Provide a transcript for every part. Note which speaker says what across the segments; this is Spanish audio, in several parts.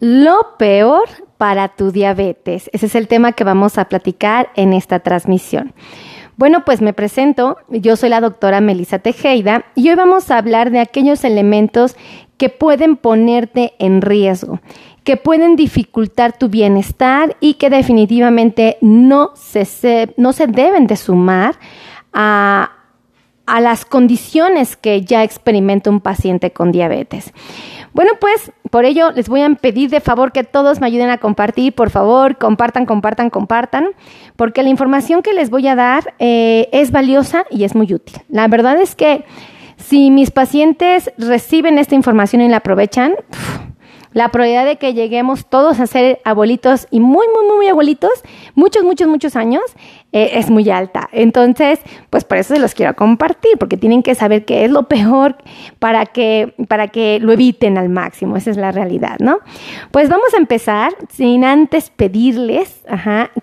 Speaker 1: Lo peor para tu diabetes. Ese es el tema que vamos a platicar en esta transmisión. Bueno, pues me presento. Yo soy la doctora Melissa Tejeda y hoy vamos a hablar de aquellos elementos que pueden ponerte en riesgo, que pueden dificultar tu bienestar y que definitivamente no se, no se deben de sumar a, a las condiciones que ya experimenta un paciente con diabetes. Bueno, pues por ello les voy a pedir de favor que todos me ayuden a compartir, por favor, compartan, compartan, compartan, porque la información que les voy a dar eh, es valiosa y es muy útil. La verdad es que si mis pacientes reciben esta información y la aprovechan, la probabilidad de que lleguemos todos a ser abuelitos y muy, muy, muy abuelitos, muchos, muchos, muchos años, eh, es muy alta. Entonces, pues por eso se los quiero compartir, porque tienen que saber qué es lo peor para que, para que lo eviten al máximo. Esa es la realidad, ¿no? Pues vamos a empezar sin antes pedirles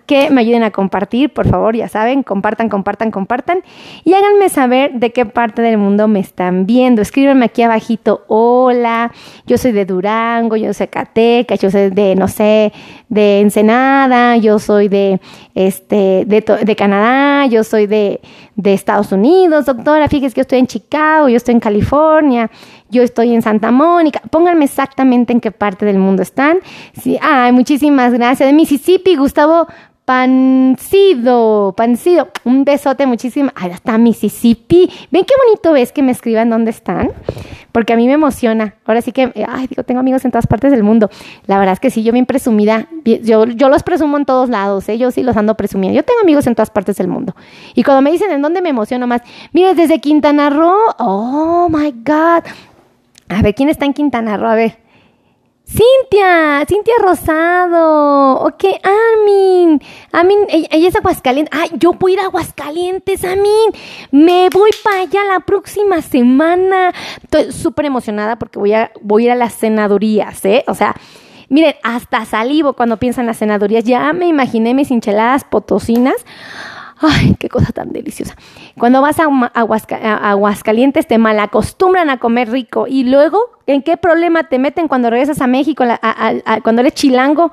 Speaker 1: que me ayuden a compartir, por favor, ya saben, compartan, compartan, compartan y háganme saber de qué parte del mundo me están viendo. Escríbanme aquí abajito, hola, yo soy de Durango, yo soy de Catecas, yo soy de, no sé, de Ensenada, yo soy de, este, de de Canadá, yo soy de, Estados Unidos, doctora, fíjese que yo estoy en Chicago, yo estoy en California, yo estoy en Santa Mónica. Pónganme exactamente en qué parte del mundo están. Sí, ay, muchísimas gracias. De Mississippi, Gustavo Pancido, Pancido, un besote muchísimo. Ahí está Mississippi. ¿Ven qué bonito es que me escriban dónde están? Porque a mí me emociona. Ahora sí que, ay, digo, tengo amigos en todas partes del mundo. La verdad es que sí, yo bien presumida. Yo, yo los presumo en todos lados, ¿eh? yo sí los ando presumiendo. Yo tengo amigos en todas partes del mundo. Y cuando me dicen en dónde me emociono más, mire, desde Quintana Roo. Oh my God. A ver, ¿quién está en Quintana Roo? A ver. Cintia, Cintia Rosado. Ok, Amin. Amin, ella, es Aguascalientes. Ay, yo voy a ir a Aguascalientes, Amin. Me voy para allá la próxima semana. Estoy súper emocionada porque voy a, voy a ir a las senadurías, ¿eh? O sea, miren, hasta salivo cuando piensan las senadurías. Ya me imaginé mis hincheladas potosinas. Ay, qué cosa tan deliciosa. Cuando vas a, Aguascalientes te malacostumbran a comer rico y luego, ¿en qué problema te meten cuando regresas a México, cuando eres chilango?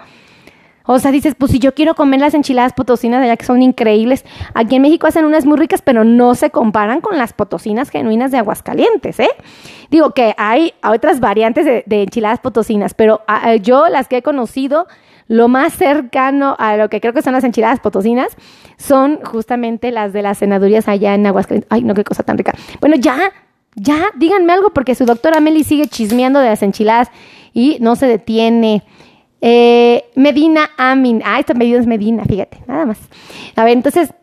Speaker 1: O sea, dices, pues si yo quiero comer las enchiladas potosinas allá que son increíbles, aquí en México hacen unas muy ricas, pero no se comparan con las potosinas genuinas de Aguascalientes, ¿eh? Digo que hay otras variantes de, enchiladas potosinas, pero ah, yo las que he conocido lo más cercano a lo que creo que son las enchiladas potosinas son justamente las de las senadurías allá en Aguascalientes. Ay, no, qué cosa tan rica. Bueno, ya, ya, díganme algo porque su doctora Meli sigue chismeando de las enchiladas y no se detiene. Eh, Medina Amin. Ah, esta medida es Medina, fíjate, nada más. A ver, entonces,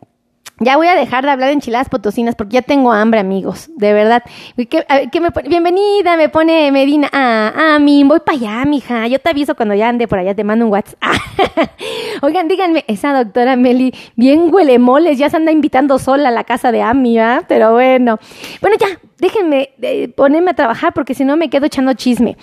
Speaker 1: ya voy a dejar de hablar de enchiladas potosinas porque ya tengo hambre, amigos. De verdad. ¿Qué, me Bienvenida, me pone Medina. Ah, mi, voy para allá, mija. Yo te aviso cuando ya ande por allá, te mando un WhatsApp. Oigan, díganme, esa doctora Meli, bien huele moles, ya se anda invitando sola a la casa de Ami, ¿ah? Pero bueno. Bueno, ya, déjenme eh, ponerme a trabajar porque si no me quedo echando chisme.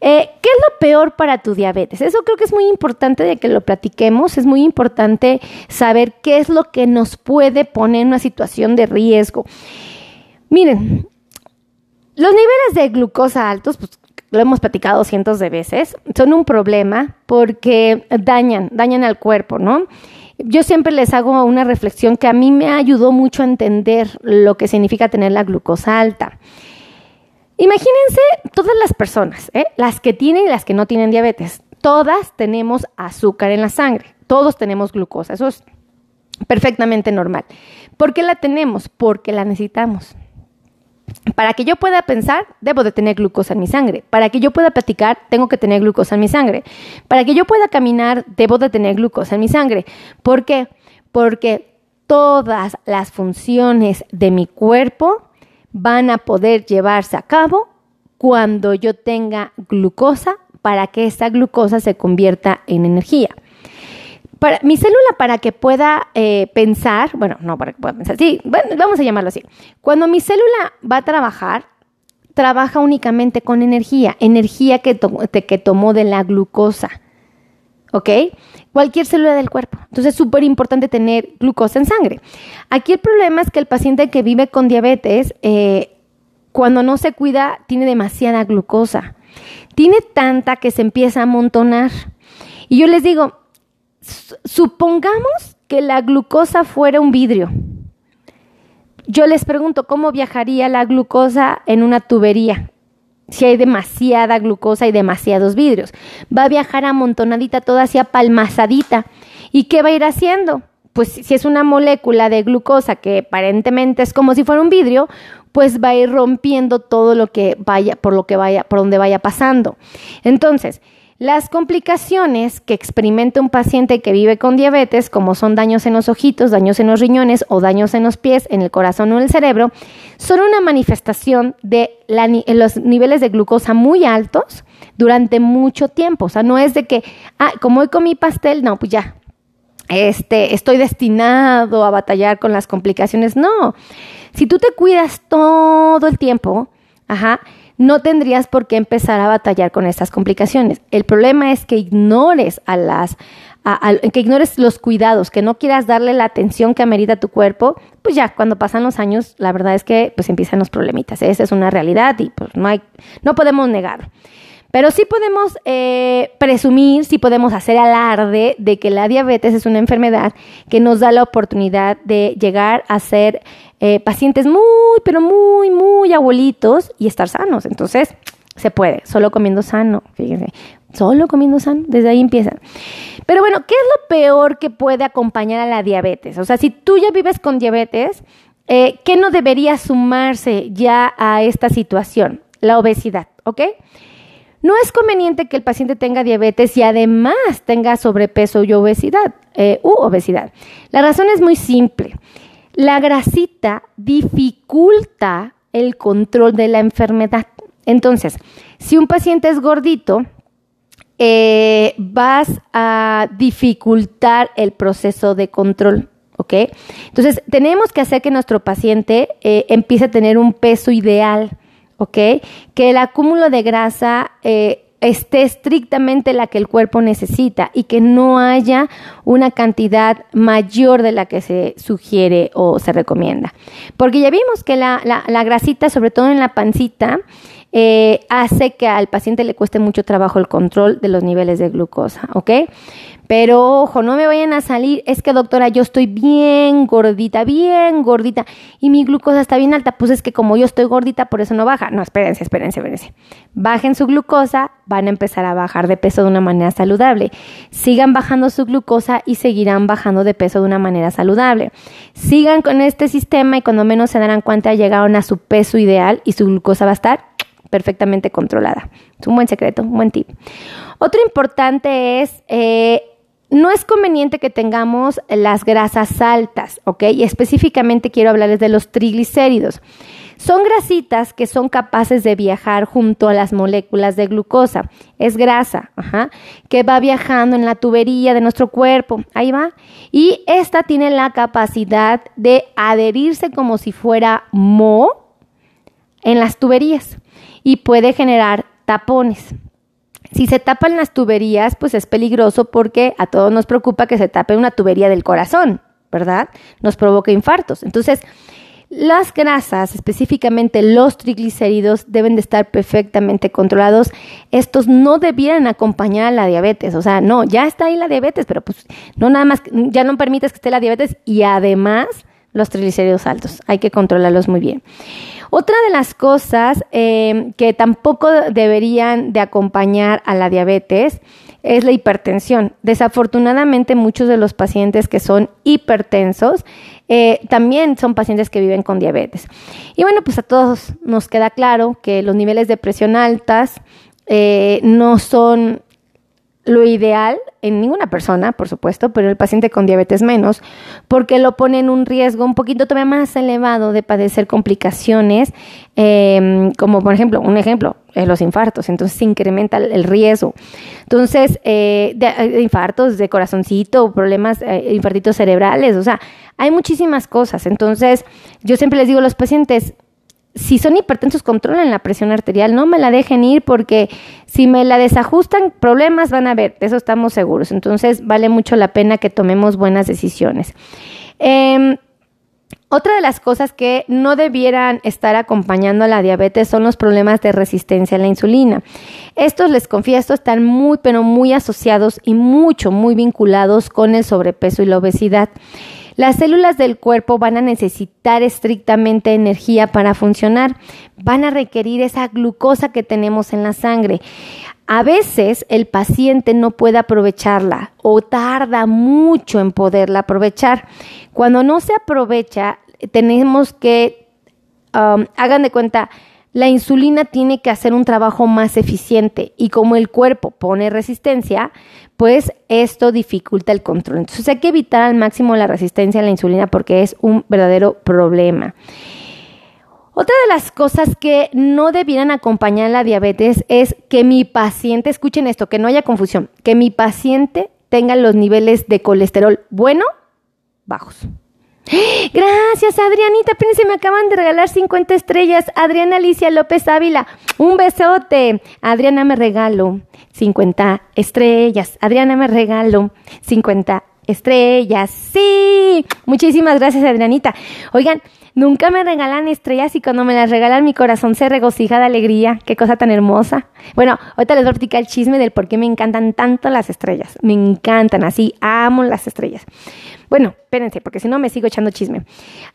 Speaker 1: Eh, ¿Qué es lo peor para tu diabetes? Eso creo que es muy importante de que lo platiquemos. Es muy importante saber qué es lo que nos puede poner en una situación de riesgo. Miren, los niveles de glucosa altos, pues lo hemos platicado cientos de veces, son un problema porque dañan, dañan al cuerpo, ¿no? Yo siempre les hago una reflexión que a mí me ayudó mucho a entender lo que significa tener la glucosa alta. Imagínense todas las personas, ¿eh? las que tienen y las que no tienen diabetes. Todas tenemos azúcar en la sangre, todos tenemos glucosa, eso es perfectamente normal. ¿Por qué la tenemos? Porque la necesitamos. Para que yo pueda pensar, debo de tener glucosa en mi sangre. Para que yo pueda platicar, tengo que tener glucosa en mi sangre. Para que yo pueda caminar, debo de tener glucosa en mi sangre. ¿Por qué? Porque todas las funciones de mi cuerpo van a poder llevarse a cabo cuando yo tenga glucosa para que esa glucosa se convierta en energía mi célula para que pueda eh, pensar, bueno, no para que pueda pensar, sí, vamos a llamarlo así. Cuando mi célula va a trabajar, trabaja únicamente con energía, energía que, que tomó de la glucosa. ¿Ok? Cualquier célula del cuerpo. Entonces es súper importante tener glucosa en sangre. Aquí el problema es que el paciente que vive con diabetes, eh, cuando no se cuida, tiene demasiada glucosa. Tiene tanta que se empieza a amontonar. Y yo les digo, supongamos que la glucosa fuera un vidrio. Yo les pregunto, ¿cómo viajaría la glucosa en una tubería? Si hay demasiada glucosa y demasiados vidrios. Va a viajar amontonadita, toda así apalmazadita. ¿Y qué va a ir haciendo? Pues si es una molécula de glucosa que aparentemente es como si fuera un vidrio, pues va a ir rompiendo todo lo que vaya, por lo que vaya, por donde vaya pasando. Entonces, las complicaciones que experimenta un paciente que vive con diabetes, como son daños en los ojitos, daños en los riñones o daños en los pies, en el corazón o en el cerebro, son una manifestación de los niveles de glucosa muy altos durante mucho tiempo. O sea, no es de que, ah, como hoy comí pastel, no, pues ya, este, estoy destinado a batallar con las complicaciones. No, si tú te cuidas todo el tiempo, ajá, no tendrías por qué empezar a batallar con estas complicaciones. El problema es que ignores a las que ignores los cuidados, que no quieras darle la atención que amerita tu cuerpo, pues ya cuando pasan los años, la verdad es que pues empiezan los problemitas. Esa es una realidad y pues no hay, no podemos negar. Pero sí podemos eh, presumir, sí podemos hacer alarde de que la diabetes es una enfermedad que nos da la oportunidad de llegar a ser eh, pacientes muy, pero muy, muy abuelitos y estar sanos. Entonces, se puede, solo comiendo sano, fíjense, solo comiendo sano, desde ahí empieza. Pero bueno, ¿qué es lo peor que puede acompañar a la diabetes? O sea, si tú ya vives con diabetes, eh, ¿qué no debería sumarse ya a esta situación? La obesidad, ¿ok? No es conveniente que el paciente tenga diabetes y además tenga sobrepeso y obesidad, eh, u obesidad. La razón es muy simple. La grasita dificulta el control de la enfermedad. Entonces, si un paciente es gordito, eh, vas a dificultar el proceso de control. ¿Ok? Entonces, tenemos que hacer que nuestro paciente eh, empiece a tener un peso ideal. ¿ok? Que el acúmulo de grasa eh, esté estrictamente la que el cuerpo necesita y que no haya una cantidad mayor de la que se sugiere o se recomienda. Porque ya vimos que la, la, grasita, sobre todo en la pancita, eh, hace que al paciente le cueste mucho trabajo el control de los niveles de glucosa, ¿ok? Pero ojo, no me vayan a salir, es que doctora, yo estoy bien gordita, bien gordita y mi glucosa está bien alta. Pues es que como yo estoy gordita, por eso no baja. No, espérense, espérense, espérense. Bajen su glucosa, van a empezar a bajar de peso de una manera saludable. Sigan bajando su glucosa y seguirán bajando de peso de una manera saludable. Sigan con este sistema y cuando menos se darán cuenta llegaron a su peso ideal y su glucosa va a estar perfectamente controlada. Es un buen secreto, un buen tip. Otro importante es eh, no es conveniente que tengamos las grasas altas, ¿ok? Y específicamente quiero hablarles de los triglicéridos. Son grasitas que son capaces de viajar junto a las moléculas de glucosa. Es grasa, que va viajando en la tubería de nuestro cuerpo. Ahí va. Y esta tiene la capacidad de adherirse como si fuera mo en las tuberías y puede generar tapones. Si se tapan las tuberías, pues es peligroso porque a todos nos preocupa que se tape una tubería del corazón, ¿verdad? Nos provoca infartos. Entonces, las grasas, específicamente los triglicéridos, deben de estar perfectamente controlados. Estos no debieran acompañar a la diabetes. O sea, no, ya está ahí la diabetes, pero pues no nada más, ya no permites que esté la diabetes y además los triglicéridos altos. Hay que controlarlos muy bien. Otra de las cosas eh, que tampoco deberían de acompañar a la diabetes es la hipertensión. Desafortunadamente muchos de los pacientes que son hipertensos eh, también son pacientes que viven con diabetes. Y bueno, pues a todos nos queda claro que los niveles de presión altas eh, no son lo ideal en ninguna persona, por supuesto, pero el paciente con diabetes menos, porque lo pone en un riesgo un poquito todavía más elevado de padecer complicaciones, em, como por ejemplo, un ejemplo, eh, los infartos, entonces se incrementa el, riesgo. Entonces, eh, de, infartos de corazoncito, problemas, eh, infartitos cerebrales, o sea, hay muchísimas cosas. Entonces, yo siempre les digo a los pacientes, si son hipertensos, controlen la presión arterial, no me la dejen ir porque si me la desajustan, problemas van a haber, de eso estamos seguros. Entonces, vale mucho la pena que tomemos buenas decisiones. Em, Otra de las cosas que no debieran estar acompañando a la diabetes son los problemas de resistencia a la insulina. Estos, les confieso, están muy, pero muy asociados y mucho, muy vinculados con el sobrepeso y la obesidad. Las células del cuerpo van a necesitar estrictamente energía para funcionar, van a requerir esa glucosa que tenemos en la sangre. A veces el paciente no puede aprovecharla o tarda mucho en poderla aprovechar. Cuando no se aprovecha, tenemos que, um, hagan de cuenta, la insulina tiene que hacer un trabajo más eficiente y como el cuerpo pone resistencia, pues esto dificulta el control. Entonces hay que evitar al máximo la resistencia a la insulina porque es un verdadero problema. Otra de las cosas que no debieran acompañar la diabetes es que mi paciente, escuchen esto, que no haya confusión, que mi paciente tenga los niveles de colesterol bueno, bajos. Gracias, Adrianita. Apenas me acaban de regalar 50 estrellas. Adriana Alicia López Ávila. Un besote. Adriana me regalo 50 estrellas. Adriana me regalo 50 estrellas. Sí. Muchísimas gracias, Adrianita. Oigan, Nunca me regalan estrellas y cuando me las regalan mi corazón se regocija de alegría. Qué cosa tan hermosa. Bueno, ahorita les voy a platicar el chisme del por qué me encantan tanto las estrellas. Me encantan, así amo las estrellas. Bueno, espérense, porque si no me sigo echando chisme.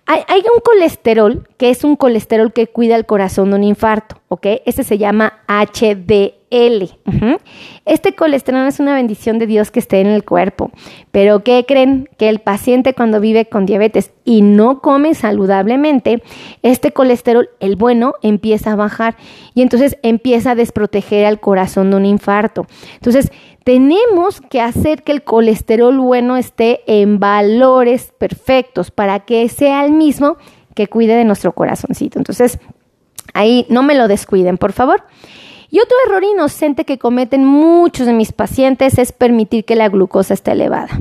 Speaker 1: Hay, un colesterol que es un colesterol que cuida el corazón de un infarto, ¿ok? Este se llama HDL. Este colesterol es una bendición de Dios que esté en el cuerpo. Pero ¿qué creen? Que el paciente cuando vive con diabetes y no come saludablemente, este colesterol, el bueno, empieza a bajar y entonces empieza a desproteger al corazón de un infarto. Entonces, tenemos que hacer que el colesterol bueno esté en valores perfectos para que sea el mismo que cuide de nuestro corazoncito. Entonces, ahí no me lo descuiden, por favor. Y otro error inocente que cometen muchos de mis pacientes es permitir que la glucosa esté elevada.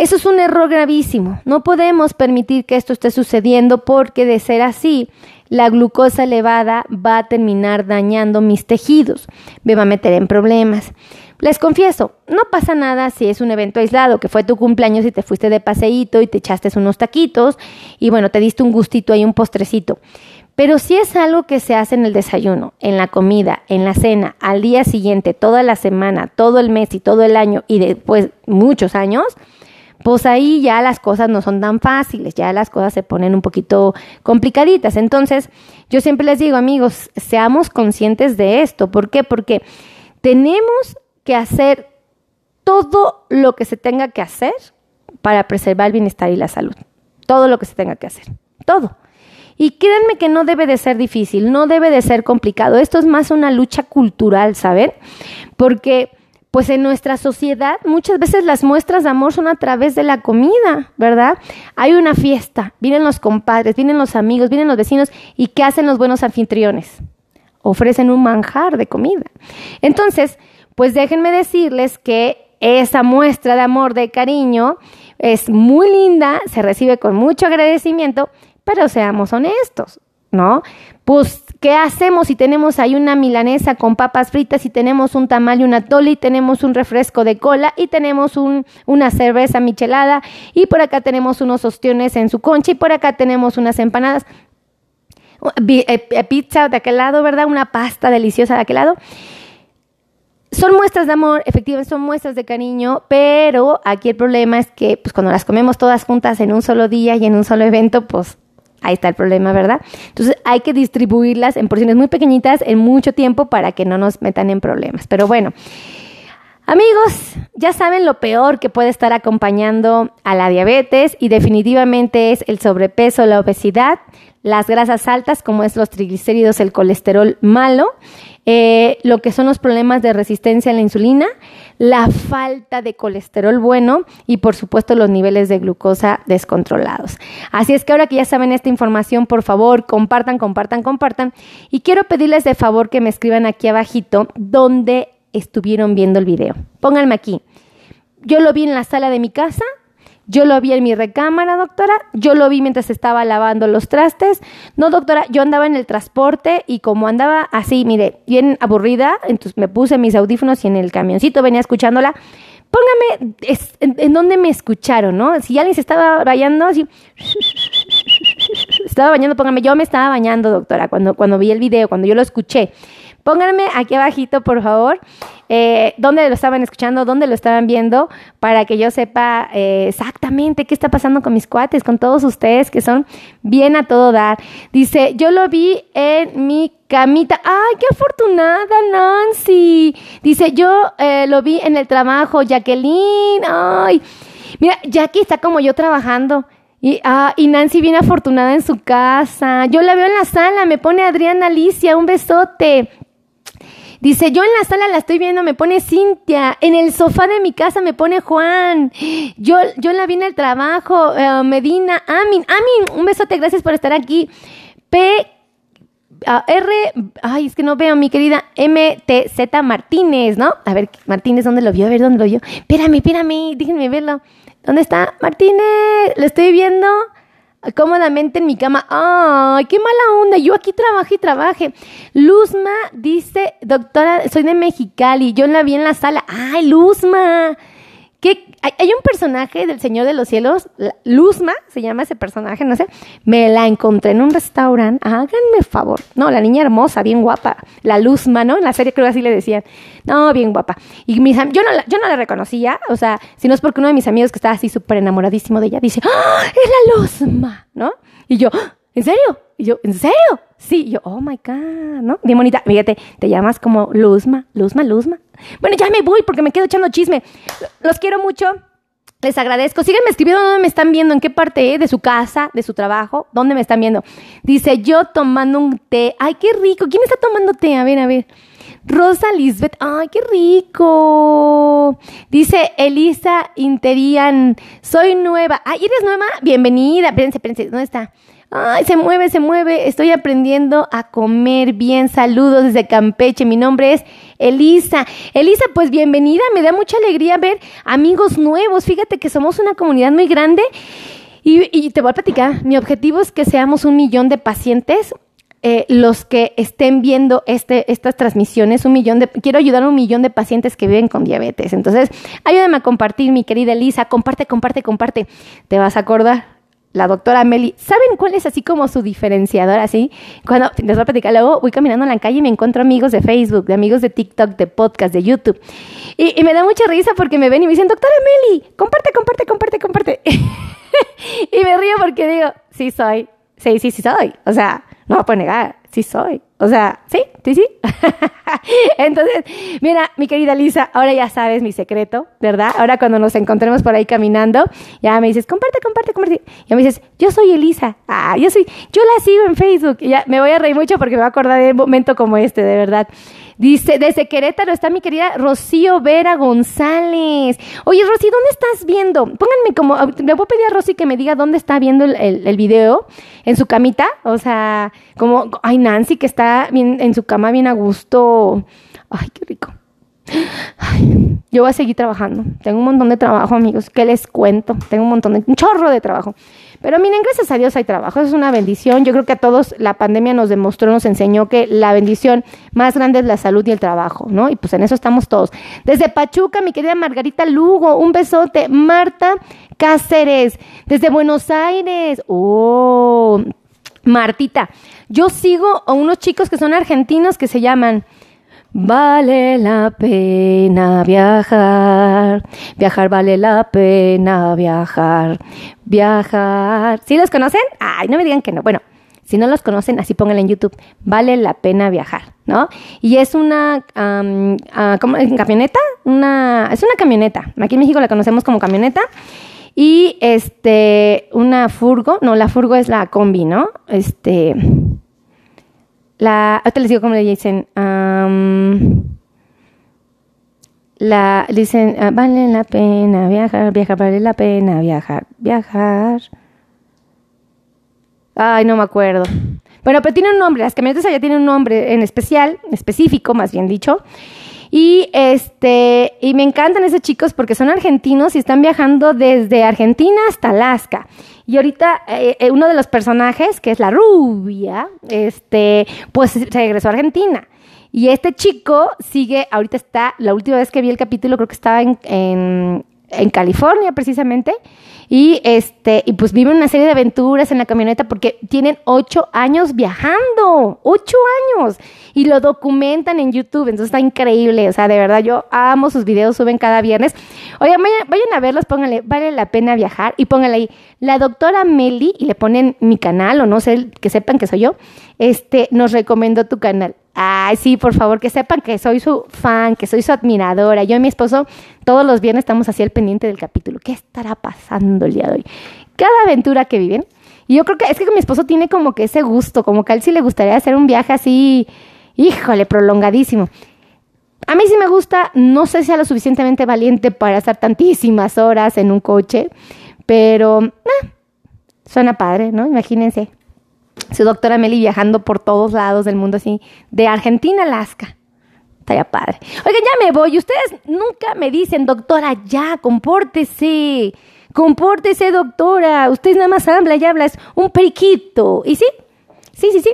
Speaker 1: Eso es un error gravísimo. No podemos permitir que esto esté sucediendo porque de ser así, la glucosa elevada va a terminar dañando mis tejidos, me va a meter en problemas. Les confieso, no pasa nada si es un evento aislado, que fue tu cumpleaños y te fuiste de paseíto y te echaste unos taquitos y bueno, te diste un gustito ahí, un postrecito. Pero si es algo que se hace en el desayuno, en la comida, en la cena, al día siguiente, toda la semana, todo el mes y todo el año y después muchos años, pues ahí ya las cosas no son tan fáciles, ya las cosas se ponen un poquito complicaditas. Entonces, yo siempre les digo, amigos, seamos conscientes de esto. ¿Por qué? Porque tenemos que hacer todo lo que se tenga que hacer para preservar el bienestar y la salud. Todo lo que se tenga que hacer. Todo. Y créanme que no debe de ser difícil, no debe de ser complicado. Esto es más una lucha cultural, ¿saben? Porque pues en nuestra sociedad muchas veces las muestras de amor son a través de la comida, ¿verdad? Hay una fiesta, vienen los compadres, vienen los amigos, vienen los vecinos y ¿qué hacen los buenos anfitriones? Ofrecen un manjar de comida. Entonces, pues déjenme decirles que esa muestra de amor, de cariño, es muy linda, se recibe con mucho agradecimiento, pero seamos honestos, ¿no? Pues, ¿qué hacemos si tenemos ahí una milanesa con papas fritas y tenemos un tamal y una tole y tenemos un refresco de cola y tenemos un, una cerveza michelada y por acá tenemos unos ostiones en su concha y por acá tenemos unas empanadas? Eh, eh, pizza de aquel lado, ¿verdad? Una pasta deliciosa de aquel lado. Son muestras de amor, efectivamente son muestras de cariño, pero aquí el problema es que pues cuando las comemos todas juntas en un solo día y en un solo evento, pues Ahí está el problema, ¿verdad? Entonces hay que distribuirlas en porciones muy pequeñitas en mucho tiempo para que no nos metan en problemas. Pero bueno, amigos, ya saben lo peor que puede estar acompañando a la diabetes y definitivamente es el sobrepeso, la obesidad, las grasas altas como es los triglicéridos, el colesterol malo, eh, lo que son los problemas de resistencia a la insulina, la falta de colesterol bueno y por supuesto los niveles de glucosa descontrolados. Así es que ahora que ya saben esta información, por favor, compartan, compartan, compartan. Y quiero pedirles de favor que me escriban aquí abajito dónde estuvieron viendo el video. Pónganme aquí. Yo lo vi en la sala de mi casa yo lo vi en mi recámara, doctora. Yo lo vi mientras estaba lavando los trastes. No, doctora, yo andaba en el transporte y como andaba así, mire, bien aburrida, entonces me puse mis audífonos y en el camioncito venía escuchándola. Póngame en, dónde me escucharon, ¿no? Si alguien se estaba rayando así, estaba bañando, póngame, yo me estaba bañando, doctora, cuando, cuando vi el video, cuando yo lo escuché. Pónganme aquí abajito, por favor, eh, dónde lo estaban escuchando, dónde lo estaban viendo, para que yo sepa eh, exactamente qué está pasando con mis cuates, con todos ustedes que son bien a todo dar. Dice, yo lo vi en mi camita. ¡Ay, qué afortunada, Nancy! Dice, yo eh, lo vi en el trabajo, Jacqueline. ¡Ay! Mira, Jackie está como yo trabajando. Y, ah, y Nancy bien afortunada en su casa. Yo la veo en la sala, me pone Adriana Alicia, un besote. Dice, yo en la sala la estoy viendo, me pone Cintia. En el sofá de mi casa me pone Juan. Yo, yo la vi en el trabajo, eh, Medina, Amin. Amin, un besote, gracias por estar aquí. P. R, ay, es que no veo, mi querida MTZ Martínez, ¿no? A ver, Martínez, ¿dónde lo vio? A ver, ¿dónde lo vio? Espérame, espérame, déjenme verlo. ¿Dónde está? Martínez, lo estoy viendo cómodamente en mi cama. ¡Ay, qué mala onda! Yo aquí trabajé y trabajé. Luzma dice, doctora, soy de Mexicali. Yo la vi en la sala. ¡Ay, Luzma! ¿Qué? Hay un personaje del Señor de los Cielos, Luzma, se llama ese personaje, no sé. Me la encontré en un restaurante. Háganme favor. No, la niña hermosa, bien guapa. La Luzma, ¿no? En la serie creo que así le decían. No, bien guapa. Y mis, yo, no la, yo no la reconocía, o sea, si no es porque uno de mis amigos que estaba así súper enamoradísimo de ella dice, ¡Ah, es la Luzma! ¿No? Y yo. ¿en serio? Y yo, ¿en serio? Sí, yo, oh my God, ¿no? Bien bonita. Fíjate, te llamas como Luzma, Luzma, Luzma. Bueno, ya me voy porque me quedo echando chisme. Los quiero mucho. Les agradezco. Síganme escribiendo dónde me están viendo, en qué parte de su casa, de su trabajo, dónde me están viendo. Dice, yo tomando un té. Ay, qué rico. ¿Quién está tomando té? A ver, a ver. Rosa Lisbeth, ay, qué rico. Dice Elisa Interian, soy nueva. Ay, ¿eres nueva? Bienvenida. Espérense, espérense, ¿dónde está? Ay, se mueve, se mueve. Estoy aprendiendo a comer bien. Saludos desde Campeche. Mi nombre es Elisa. Elisa, pues bienvenida. Me da mucha alegría ver amigos nuevos. Fíjate que somos una comunidad muy grande. Y, te voy a platicar. Mi objetivo es que seamos un millón de pacientes. Eh, los que estén viendo este, estas transmisiones, un millón de, quiero ayudar a un millón de pacientes que viven con diabetes. Entonces, ayúdame a compartir, mi querida Elisa, comparte, comparte, comparte. Te vas a acordar la doctora Meli, ¿saben cuál es así como su diferenciador? Así, cuando les voy a platicar, luego voy caminando en la calle y me encuentro amigos de Facebook, de amigos de TikTok, de podcast, de YouTube. Y, me da mucha risa porque me ven y me dicen, doctora Meli, comparte, comparte, comparte, comparte. y me río porque digo, sí soy, sí, sí, sí soy. O sea, no voy a negar, sí soy. O sea, sí, sí, sí. Entonces, mira, mi querida Lisa, ahora ya sabes mi secreto, ¿verdad? Ahora cuando nos encontremos por ahí caminando, ya me dices, comparte, comparte, comparte. Y me dices, yo soy Elisa. Ah, yo soy, yo la sigo en Facebook. Y ya me voy a reír mucho porque me voy a acordar de un momento como este, de verdad. Dice, desde Querétaro está mi querida Rocío Vera González. Oye, Rosy, ¿dónde estás viendo? Pónganme como, le voy a pedir a Rosy que me diga dónde está viendo el, video, en su camita. O sea, como, ay, Nancy, que está bien, en su cama bien a gusto. Ay, qué rico. yo voy a seguir trabajando. Tengo un montón de trabajo, amigos. ¿Qué les cuento? Tengo un montón de, un chorro de trabajo. Pero miren, gracias a Dios hay trabajo, es una bendición. Yo creo que a todos la pandemia nos demostró, nos enseñó que la bendición más grande es la salud y el trabajo, ¿no? Y pues en eso estamos todos. Desde Pachuca, mi querida Margarita Lugo, un besote. Marta Cáceres, desde Buenos Aires. Oh, Martita, yo sigo a unos chicos que son argentinos que se llaman... Vale la pena viajar, viajar vale la pena viajar, viajar. ¿Sí los conocen? Ay, no me digan que no. Bueno, si no los conocen, así pónganlo en YouTube. Vale la pena viajar, ¿no? Y es una um, ¿cómo, camioneta, una es una camioneta. Aquí en México la conocemos como camioneta. Y este, una furgo, no, la furgo es la combi, ¿no? Este, la, ahorita les digo cómo le dicen. la, dicen, ah, vale la pena viajar, viajar, vale la pena viajar, viajar. Ay, no me acuerdo. Bueno, pero tiene un nombre, las camionetas allá tienen un nombre en especial, específico, más bien dicho. Y este, y me encantan esos chicos porque son argentinos y están viajando desde Argentina hasta Alaska. Y ahorita eh, eh, uno de los personajes, que es la rubia, este, pues regresó a Argentina. Y este chico sigue, ahorita está, la última vez que vi el capítulo creo que estaba en, en, California precisamente. Y este, y pues viven una serie de aventuras en la camioneta porque tienen ocho años viajando, ocho años. Y lo documentan en YouTube, entonces está increíble. O sea, de verdad, yo amo sus videos, suben cada viernes. Oigan, vayan, a verlos, pónganle, vale la pena viajar. Y pónganle ahí, la doctora Meli, y le ponen mi canal, o no sé, que sepan que soy yo, este, nos recomendó tu canal. Ay, sí, por favor, que sepan que soy su fan, que soy su admiradora. Yo y mi esposo todos los viernes estamos así al pendiente del capítulo. ¿Qué estará pasando el día de hoy? Cada aventura que viven. Y yo creo que es que mi esposo tiene como que ese gusto, como que a él sí le gustaría hacer un viaje así, híjole, prolongadísimo. A mí sí me gusta, no sé si sea lo suficientemente valiente para estar tantísimas horas en un coche, pero eh, suena padre, ¿no? Imagínense su doctora Meli viajando por todos lados del mundo, así, de Argentina a Alaska. Estaría padre. Oigan, ya me voy. Ustedes nunca me dicen, doctora, ya, compórtese. Compórtese, doctora. Usted nada más habla y habla, es un periquito. ¿Y sí? Sí, sí, sí.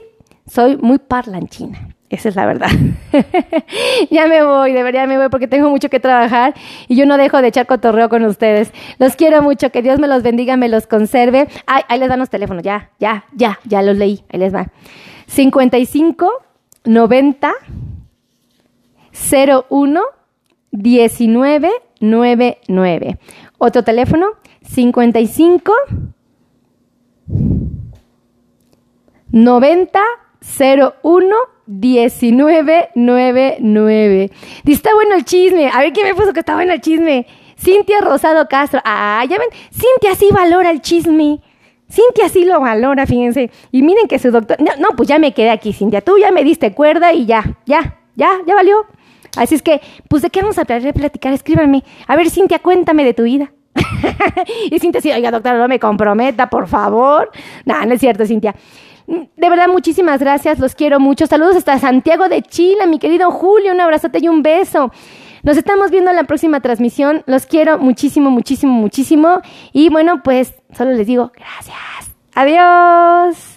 Speaker 1: Soy muy parlanchina. Esa es la verdad. ya me voy, de verdad me voy porque tengo mucho que trabajar y yo no dejo de echar cotorreo con ustedes. Los quiero mucho, que Dios me los bendiga, me los conserve. Ahí les dan los teléfonos, ya, ya, ya, ya los leí, ahí les va. 55 90 01 19 99. Otro teléfono, 55 90 01 1999. Dice, está bueno el chisme. A ver quién me puso que está bueno el chisme. Cintia Rosado Castro. Ah, ya ven, Cintia sí valora el chisme. Cintia sí lo valora, fíjense. Y miren que su doctor. No, no, pues ya me quedé aquí, Cintia. Tú ya me diste cuerda y ya, ya, ya, ya valió. Así es que, pues, ¿de qué vamos a platicar? Escríbanme. A ver, Cintia, cuéntame de tu vida. y Cintia sí, oiga, doctora, no me comprometa, por favor. No, no es cierto, Cintia. De verdad, muchísimas gracias, los quiero mucho. Saludos hasta Santiago de Chile, mi querido Julio, un abrazote y un beso. Nos estamos viendo en la próxima transmisión. Los quiero muchísimo, muchísimo, muchísimo. Y bueno, pues solo les digo gracias. Adiós.